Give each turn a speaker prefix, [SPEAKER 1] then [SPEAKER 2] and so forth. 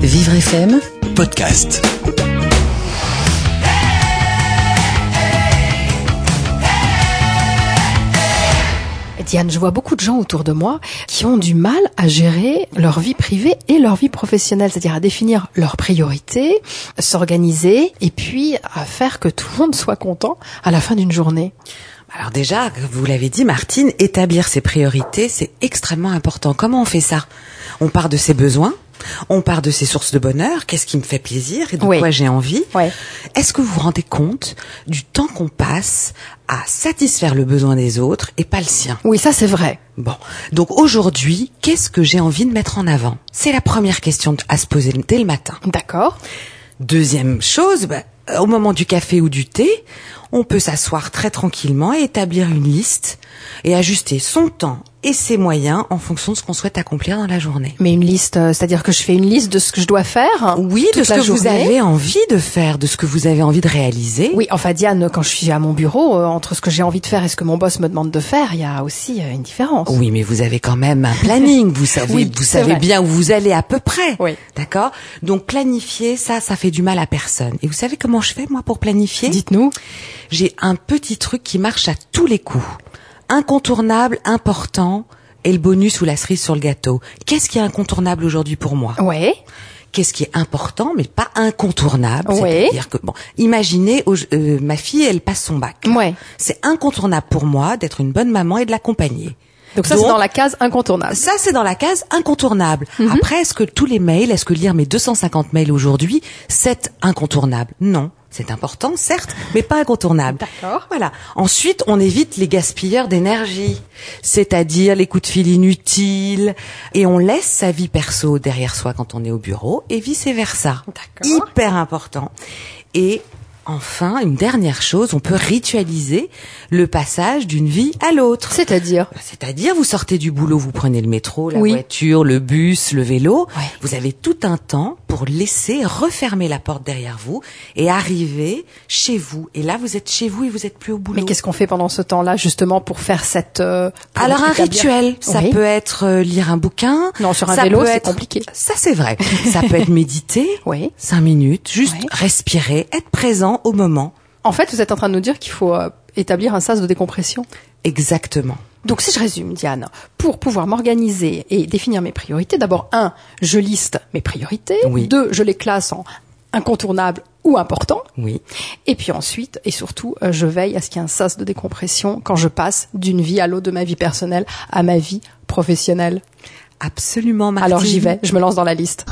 [SPEAKER 1] Vivre FM
[SPEAKER 2] podcast.
[SPEAKER 3] Diane, je vois beaucoup de gens autour de moi qui ont du mal à gérer leur vie privée et leur vie professionnelle, c'est-à-dire à définir leurs priorités, s'organiser et puis à faire que tout le monde soit content à la fin d'une journée.
[SPEAKER 4] Alors déjà, vous l'avez dit, Martine, établir ses priorités, c'est extrêmement important. Comment on fait ça? On part de ses besoins, on part de ses sources de bonheur, qu'est-ce qui me fait plaisir et de
[SPEAKER 3] Oui.
[SPEAKER 4] quoi j'ai envie.
[SPEAKER 3] Ouais.
[SPEAKER 4] Est-ce que vous vous rendez compte du temps qu'on passe à satisfaire le besoin des autres et pas le sien?
[SPEAKER 3] Oui, ça c'est vrai.
[SPEAKER 4] Bon, donc aujourd'hui, qu'est-ce que j'ai envie de mettre en avant? C'est la première question à se poser dès le matin.
[SPEAKER 3] D'accord.
[SPEAKER 4] Deuxième chose, bah, au moment du café ou du thé, on peut s'asseoir très tranquillement et établir une liste et ajuster son temps et ses moyens en fonction de ce qu'on souhaite accomplir dans la journée.
[SPEAKER 3] Mais une liste, euh, c'est-à-dire que je fais une liste de ce que je dois faire.
[SPEAKER 4] Oui, de ce que vous avez envie de faire, de ce que vous avez envie de réaliser.
[SPEAKER 3] Oui, enfin Diane, quand je suis à mon bureau, euh, entre ce que j'ai envie de faire et ce que mon boss me demande de faire, il y a aussi euh, une différence.
[SPEAKER 4] Oui, mais vous avez quand même un planning. Vous savez,
[SPEAKER 3] Oui,
[SPEAKER 4] vous savez
[SPEAKER 3] vrai.
[SPEAKER 4] bien où vous allez à peu près.
[SPEAKER 3] Oui.
[SPEAKER 4] D'accord? Donc planifier, ça, ça fait du mal à personne. Et vous savez comment je fais moi pour planifier?
[SPEAKER 3] Dites-nous.
[SPEAKER 4] J'ai un petit truc qui marche à tous les coups. Incontournable, important, et le bonus ou la cerise sur le gâteau. Qu'est-ce qui est incontournable aujourd'hui pour moi
[SPEAKER 3] Ouais.
[SPEAKER 4] Qu'est-ce qui est important, mais pas incontournable
[SPEAKER 3] Ouais.
[SPEAKER 4] C'est-à-dire que, bon, imaginez, euh, ma fille, elle passe son bac.
[SPEAKER 3] Ouais.
[SPEAKER 4] C'est incontournable pour moi d'être une bonne maman et de l'accompagner.
[SPEAKER 3] Donc ça c'est dans la case incontournable.
[SPEAKER 4] Ça, c'est dans la case incontournable.
[SPEAKER 3] Mhm.
[SPEAKER 4] Après, est-ce que tous les mails, est-ce que lire mes 250 mails aujourd'hui, c'est incontournable? Non. C'est important, certes, mais pas incontournable.
[SPEAKER 3] D'accord.
[SPEAKER 4] Voilà. Ensuite, on évite les gaspilleurs d'énergie, c'est-à-dire les coups de fil inutiles, et on laisse sa vie perso derrière soi quand on est au bureau, et vice versa.
[SPEAKER 3] D'accord.
[SPEAKER 4] Hyper important. Et enfin, une dernière chose, on peut ritualiser le passage d'une vie à l'autre.
[SPEAKER 3] C'est-à-dire
[SPEAKER 4] C'est-à-dire, vous sortez du boulot, vous prenez le métro, la
[SPEAKER 3] Oui.
[SPEAKER 4] voiture, le bus, le vélo.
[SPEAKER 3] Ouais.
[SPEAKER 4] Vous avez tout un temps pour laisser refermer la porte derrière vous et arriver chez vous. Et là, vous êtes chez vous et vous êtes plus au boulot.
[SPEAKER 3] Mais qu'est-ce qu'on fait pendant ce temps-là justement pour faire cette euh, pour
[SPEAKER 4] Alors un rituel, ça
[SPEAKER 3] Oui.
[SPEAKER 4] peut être euh, lire un bouquin.
[SPEAKER 3] Non, sur un
[SPEAKER 4] ça
[SPEAKER 3] vélo, c'est
[SPEAKER 4] être-
[SPEAKER 3] compliqué.
[SPEAKER 4] Ça c'est vrai. ça peut être méditer.
[SPEAKER 3] Oui.
[SPEAKER 4] Cinq minutes, juste respirer, être présent au moment.
[SPEAKER 3] En fait, vous êtes en train de nous dire qu'il faut euh, établir un sas de décompression.
[SPEAKER 4] Exactement.
[SPEAKER 3] Donc si je résume, Diane, pour pouvoir m'organiser et définir mes priorités, d'abord, un, je liste mes priorités.
[SPEAKER 4] Oui.
[SPEAKER 3] Deux, je les classe en incontournables ou importants.
[SPEAKER 4] Oui.
[SPEAKER 3] Et puis ensuite, et surtout, euh, je veille à ce qu'il y ait un sas de décompression quand je passe d'une vie à l'autre de ma vie personnelle à ma vie professionnelle.
[SPEAKER 4] Absolument, Martine.
[SPEAKER 3] Alors j'y vais, je me lance dans la liste.